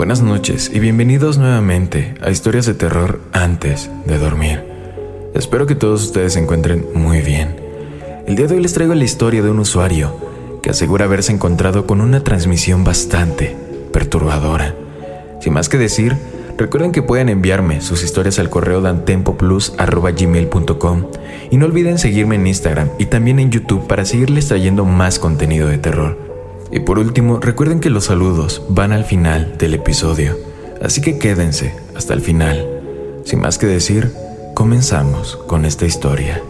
Buenas noches y bienvenidos nuevamente a Historias de Terror antes de dormir. Espero que todos ustedes se encuentren muy bien. El día de hoy les traigo la historia de un usuario que asegura haberse encontrado con una transmisión bastante perturbadora. Sin más que decir, recuerden que pueden enviarme sus historias al correo dantempoplus.gmail.com y no olviden seguirme en Instagram y también en YouTube para seguirles trayendo más contenido de terror. Y por último, recuerden que los saludos van al final del episodio, así que quédense hasta el final. Sin más que decir, comenzamos con esta historia.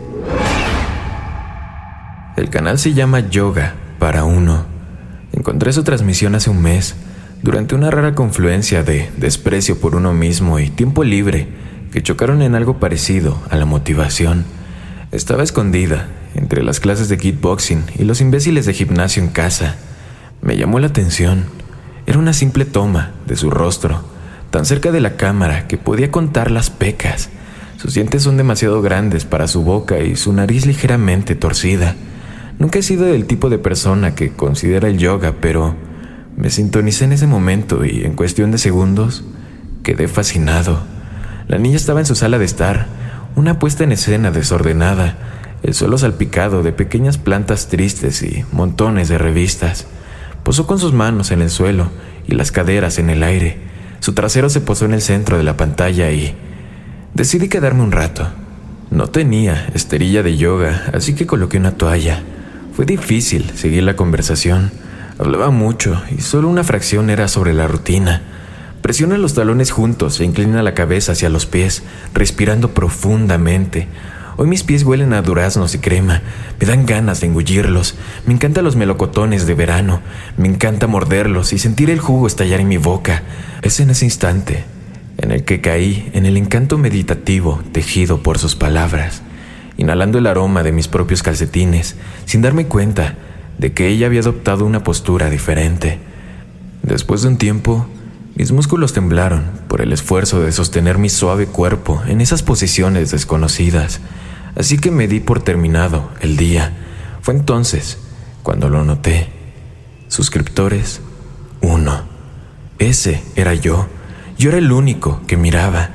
El canal se llama Yoga para uno. Encontré su transmisión hace un mes, durante una rara confluencia de desprecio por uno mismo y tiempo libre que chocaron en algo parecido a la motivación. Estaba escondida entre las clases de kickboxing y los imbéciles de gimnasio en casa me llamó la atención. Era una simple toma de su rostro, tan cerca de la cámara que podía contar las pecas. Sus dientes son demasiado grandes para su boca y su nariz ligeramente torcida. Nunca he sido del tipo de persona que considera el yoga, pero me sintonicé en ese momento y en cuestión de segundos quedé fascinado. La niña estaba en su sala de estar, una puesta en escena desordenada, el suelo salpicado de pequeñas plantas tristes y montones de revistas. Posó con sus manos en el suelo y las caderas en el aire. Su trasero se posó en el centro de la pantalla y decidí quedarme un rato. No tenía esterilla de yoga, así que coloqué una toalla. Fue difícil seguir la conversación. Hablaba mucho y solo una fracción era sobre la rutina. Presiona los talones juntos e inclina la cabeza hacia los pies, respirando profundamente. Hoy mis pies huelen a duraznos y crema. Me dan ganas de engullirlos. Me encantan los melocotones de verano. Me encanta morderlos y sentir el jugo estallar en mi boca. Es en ese instante en el que caí en el encanto meditativo tejido por sus palabras, inhalando el aroma de mis propios calcetines, sin darme cuenta de que ella había adoptado una postura diferente. Después de un tiempo, mis músculos temblaron por el esfuerzo de sostener mi suave cuerpo en esas posiciones desconocidas así que me di por terminado el día. Fue entonces cuando lo noté. Suscriptores, uno. Ese era yo. Yo era el único que miraba.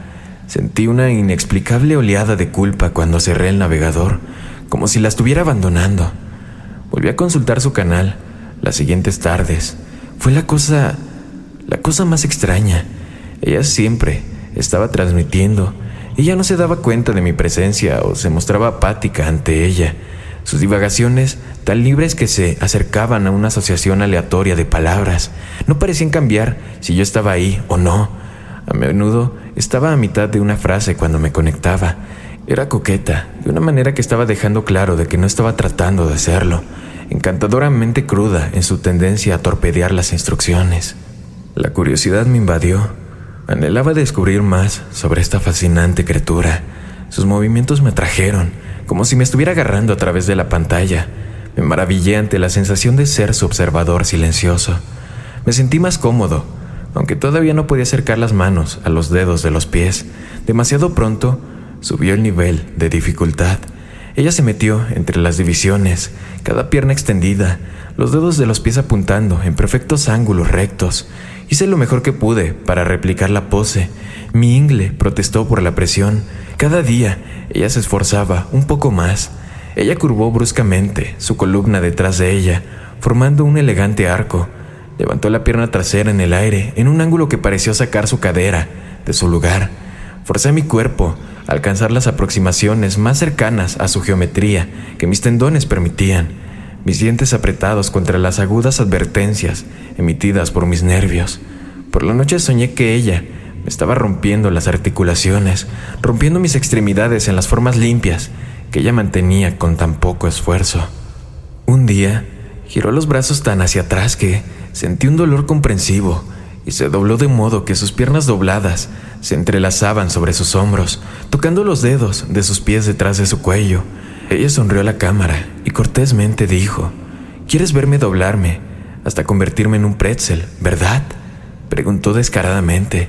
Sentí una inexplicable oleada de culpa cuando cerré el navegador, como si la estuviera abandonando. Volví a consultar su canal las siguientes tardes. Fue la cosa... la cosa más extraña. Ella siempre estaba transmitiendo ella no se daba cuenta de mi presencia o se mostraba apática ante ella. Sus divagaciones, tan libres que se acercaban a una asociación aleatoria de palabras, no parecían cambiar si yo estaba ahí o no. A menudo estaba a mitad de una frase cuando me conectaba. Era coqueta, de una manera que estaba dejando claro de que no estaba tratando de hacerlo, encantadoramente cruda en su tendencia a torpedear las instrucciones. La curiosidad me invadió Anhelaba descubrir más sobre esta fascinante criatura. Sus movimientos me atrajeron, como si me estuviera agarrando a través de la pantalla. Me maravillé ante la sensación de ser su observador silencioso. Me sentí más cómodo, aunque todavía no podía acercar las manos a los dedos de los pies. Demasiado pronto subió el nivel de dificultad. Ella se metió entre las divisiones, cada pierna extendida, los dedos de los pies apuntando en perfectos ángulos rectos, Hice lo mejor que pude para replicar la pose. Mi ingle protestó por la presión. Cada día ella se esforzaba un poco más. Ella curvó bruscamente su columna detrás de ella, formando un elegante arco. Levantó la pierna trasera en el aire, en un ángulo que pareció sacar su cadera de su lugar. Forcé mi cuerpo a alcanzar las aproximaciones más cercanas a su geometría que mis tendones permitían, mis dientes apretados contra las agudas advertencias emitidas por mis nervios. Por la noche soñé que ella me estaba rompiendo las articulaciones, rompiendo mis extremidades en las formas limpias que ella mantenía con tan poco esfuerzo. Un día, giró los brazos tan hacia atrás que sentí un dolor comprensivo y se dobló de modo que sus piernas dobladas se entrelazaban sobre sus hombros, tocando los dedos de sus pies detrás de su cuello. Ella sonrió a la cámara y cortésmente dijo, ¿Quieres verme doblarme hasta convertirme en un pretzel, verdad? Preguntó descaradamente.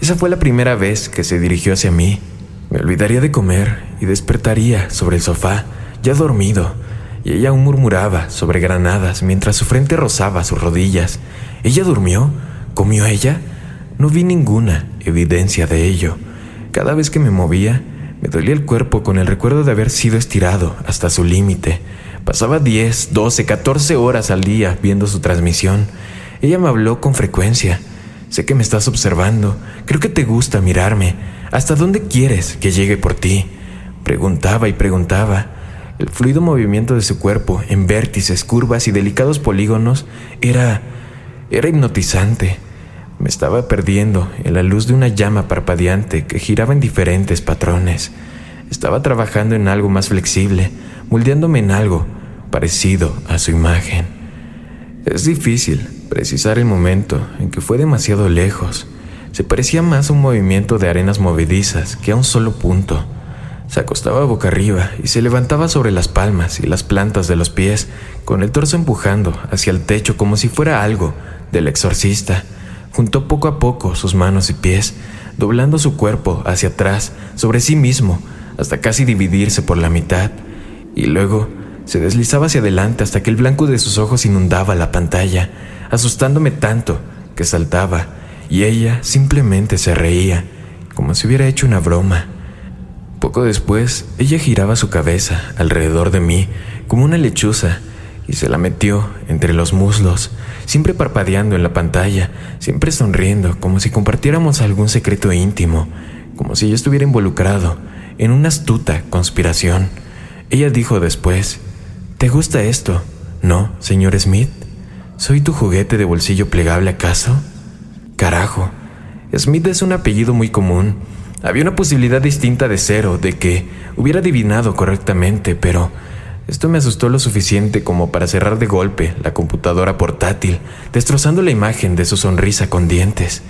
Esa fue la primera vez que se dirigió hacia mí. Me olvidaría de comer y despertaría sobre el sofá, ya dormido, y ella aún murmuraba sobre granadas mientras su frente rozaba sus rodillas. ¿Ella durmió? ¿Comió ella? No vi ninguna evidencia de ello. Cada vez que me movía, me dolía el cuerpo con el recuerdo de haber sido estirado hasta su límite. Pasaba 10, 12, 14 horas al día viendo su transmisión. Ella me habló con frecuencia. Sé que me estás observando. Creo que te gusta mirarme. ¿Hasta dónde quieres que llegue por ti? Preguntaba y preguntaba. El fluido movimiento de su cuerpo, en vértices, curvas y delicados polígonos, era... era hipnotizante. Me estaba perdiendo en la luz de una llama parpadeante que giraba en diferentes patrones. Estaba trabajando en algo más flexible, moldeándome en algo parecido a su imagen. Es difícil precisar el momento en que fue demasiado lejos. Se parecía más a un movimiento de arenas movedizas que a un solo punto. Se acostaba boca arriba y se levantaba sobre las palmas y las plantas de los pies, con el torso empujando hacia el techo como si fuera algo del exorcista. Juntó poco a poco sus manos y pies, doblando su cuerpo hacia atrás sobre sí mismo hasta casi dividirse por la mitad, y luego se deslizaba hacia adelante hasta que el blanco de sus ojos inundaba la pantalla, asustándome tanto que saltaba, y ella simplemente se reía, como si hubiera hecho una broma. Poco después, ella giraba su cabeza alrededor de mí como una lechuza y se la metió entre los muslos, siempre parpadeando en la pantalla, siempre sonriendo, como si compartiéramos algún secreto íntimo, como si yo estuviera involucrado en una astuta conspiración. Ella dijo después, ¿Te gusta esto? No, señor Smith. ¿Soy tu juguete de bolsillo plegable acaso? Carajo. Smith es un apellido muy común había una posibilidad distinta de cero, de que hubiera adivinado correctamente, pero esto me asustó lo suficiente como para cerrar de golpe la computadora portátil, destrozando la imagen de su sonrisa con dientes.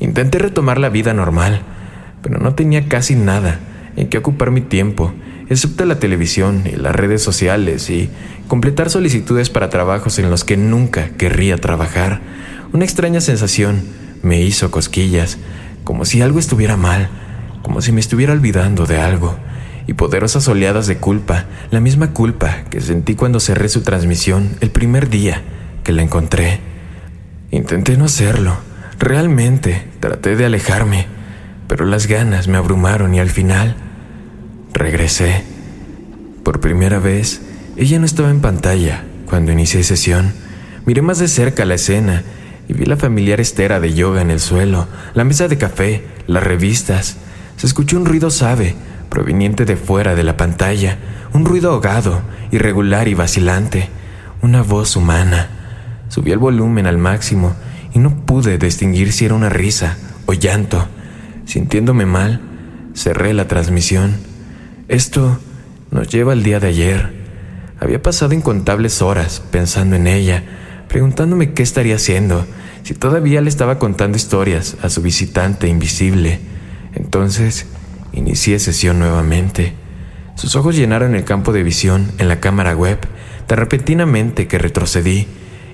Intenté retomar la vida normal, pero no tenía casi nada en que ocupar mi tiempo, excepto la televisión y las redes sociales y completar solicitudes para trabajos en los que nunca querría trabajar. Una extraña sensación me hizo cosquillas, como si algo estuviera mal como si me estuviera olvidando de algo, y poderosas oleadas de culpa, la misma culpa que sentí cuando cerré su transmisión el primer día que la encontré. Intenté no hacerlo, realmente traté de alejarme, pero las ganas me abrumaron y al final regresé. Por primera vez, ella no estaba en pantalla cuando inicié sesión. Miré más de cerca la escena y vi la familiar estera de yoga en el suelo, la mesa de café, las revistas, se escuchó un ruido suave, proveniente de fuera de la pantalla, un ruido ahogado, irregular y vacilante, una voz humana. Subí el volumen al máximo y no pude distinguir si era una risa o llanto. Sintiéndome mal, cerré la transmisión. Esto nos lleva al día de ayer. Había pasado incontables horas pensando en ella, preguntándome qué estaría haciendo, si todavía le estaba contando historias a su visitante invisible. Entonces, inicié sesión nuevamente. Sus ojos llenaron el campo de visión en la cámara web tan repentinamente que retrocedí,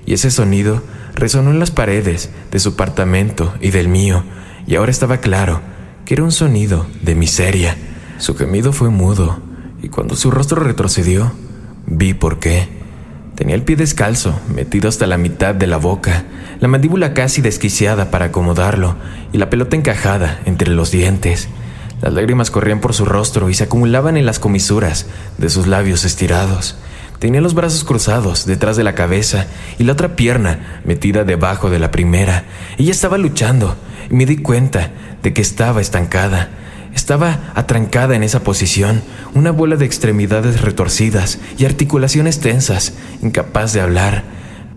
y ese sonido resonó en las paredes de su apartamento y del mío, y ahora estaba claro que era un sonido de miseria. Su gemido fue mudo, y cuando su rostro retrocedió, vi por qué. Tenía el pie descalzo, metido hasta la mitad de la boca, la mandíbula casi desquiciada para acomodarlo y la pelota encajada entre los dientes. Las lágrimas corrían por su rostro y se acumulaban en las comisuras de sus labios estirados. Tenía los brazos cruzados detrás de la cabeza y la otra pierna metida debajo de la primera. Ella estaba luchando y me di cuenta de que estaba estancada. Estaba atrancada en esa posición, una bola de extremidades retorcidas y articulaciones tensas, incapaz de hablar.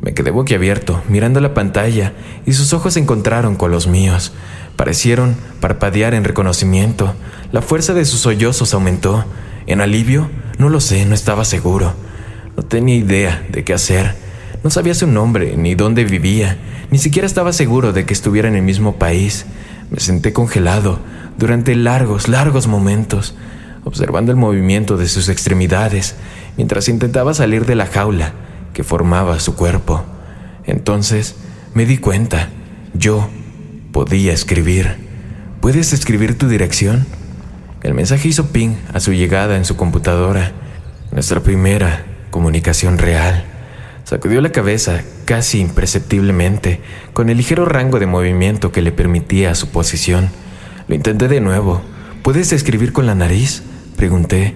Me quedé boquiabierto, mirando la pantalla, y sus ojos se encontraron con los míos. Parecieron parpadear en reconocimiento. La fuerza de sus sollozos aumentó. ¿En alivio? No lo sé, no estaba seguro. No tenía idea de qué hacer. No sabía su nombre, ni dónde vivía. Ni siquiera estaba seguro de que estuviera en el mismo país. Me senté congelado durante largos, largos momentos, observando el movimiento de sus extremidades mientras intentaba salir de la jaula que formaba su cuerpo. Entonces me di cuenta, yo podía escribir. ¿Puedes escribir tu dirección? El mensaje hizo ping a su llegada en su computadora, nuestra primera comunicación real. Sacudió la cabeza casi imperceptiblemente, con el ligero rango de movimiento que le permitía su posición. Lo intenté de nuevo. ¿Puedes escribir con la nariz? Pregunté.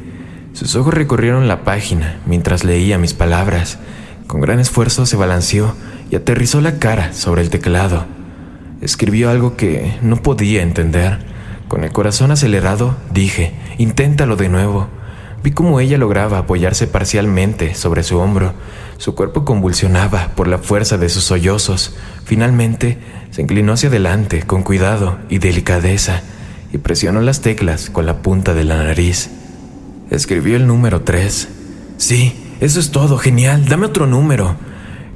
Sus ojos recorrieron la página mientras leía mis palabras. Con gran esfuerzo se balanceó y aterrizó la cara sobre el teclado. Escribió algo que no podía entender. Con el corazón acelerado, dije, inténtalo de nuevo. Vi cómo ella lograba apoyarse parcialmente sobre su hombro. Su cuerpo convulsionaba por la fuerza de sus sollozos. Finalmente, se inclinó hacia adelante con cuidado y delicadeza y presionó las teclas con la punta de la nariz. Escribió el número 3. Sí, eso es todo, genial, dame otro número.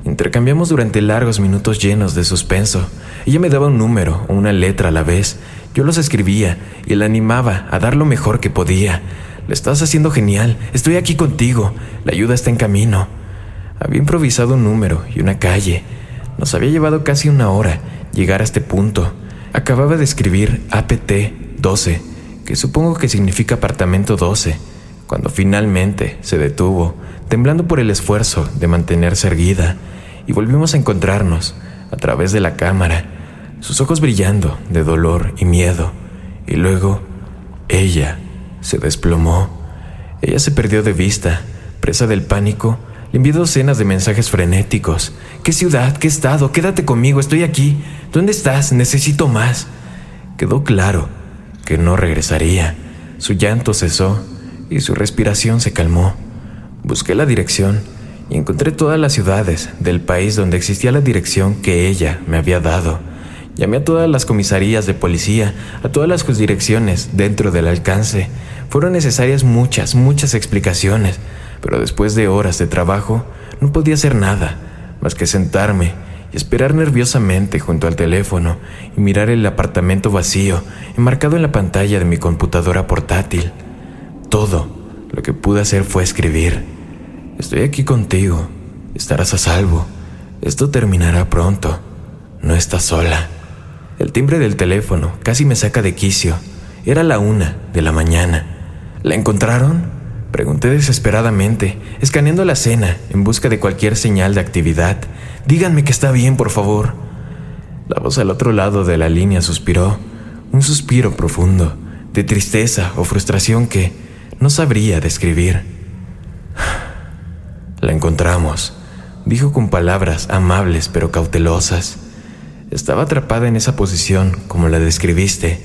Intercambiamos durante largos minutos llenos de suspenso. Ella me daba un número o una letra a la vez. Yo los escribía y la animaba a dar lo mejor que podía. Lo estás haciendo genial, estoy aquí contigo, la ayuda está en camino. Había improvisado un número y una calle. Nos había llevado casi una hora llegar a este punto. Acababa de escribir APT 12, que supongo que significa apartamento 12, cuando finalmente se detuvo temblando por el esfuerzo de mantenerse erguida, y volvimos a encontrarnos a través de la cámara, sus ojos brillando de dolor y miedo, y luego ella se desplomó. Ella se perdió de vista, presa del pánico, le envié docenas de mensajes frenéticos. ¿Qué ciudad? ¿Qué estado? Quédate conmigo, estoy aquí. ¿Dónde estás? Necesito más. Quedó claro que no regresaría. Su llanto cesó y su respiración se calmó. Busqué la dirección y encontré todas las ciudades del país donde existía la dirección que ella me había dado. Llamé a todas las comisarías de policía, a todas las direcciones dentro del alcance. Fueron necesarias muchas, muchas explicaciones, pero después de horas de trabajo no podía hacer nada más que sentarme y esperar nerviosamente junto al teléfono y mirar el apartamento vacío enmarcado en la pantalla de mi computadora portátil. Todo lo que pude hacer fue escribir. Estoy aquí contigo. Estarás a salvo. Esto terminará pronto. No estás sola. El timbre del teléfono casi me saca de quicio. Era la una de la mañana. ¿La encontraron? Pregunté desesperadamente, escaneando la cena en busca de cualquier señal de actividad. Díganme que está bien, por favor. La voz al otro lado de la línea suspiró, un suspiro profundo, de tristeza o frustración que no sabría describir. La encontramos, dijo con palabras amables pero cautelosas. Estaba atrapada en esa posición como la describiste.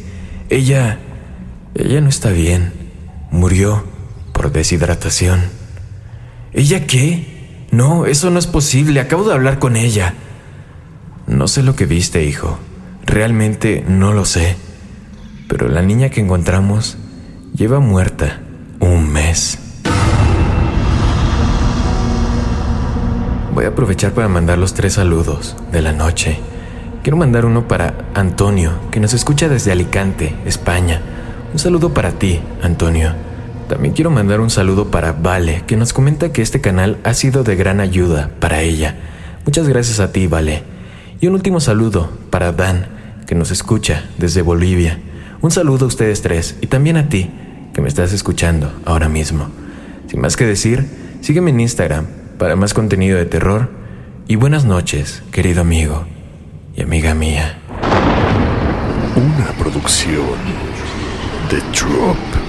Ella... ella no está bien. Murió por deshidratación. ¿Ella qué? No, eso no es posible. Acabo de hablar con ella. No sé lo que viste, hijo. Realmente no lo sé. Pero la niña que encontramos lleva muerta un mes. Voy a aprovechar para mandar los tres saludos de la noche. Quiero mandar uno para Antonio, que nos escucha desde Alicante, España. Un saludo para ti, Antonio. También quiero mandar un saludo para Vale, que nos comenta que este canal ha sido de gran ayuda para ella. Muchas gracias a ti, Vale. Y un último saludo para Dan, que nos escucha desde Bolivia. Un saludo a ustedes tres y también a ti, que me estás escuchando ahora mismo. Sin más que decir, sígueme en Instagram para más contenido de terror. Y buenas noches, querido amigo y amiga mía. Una producción de Drop.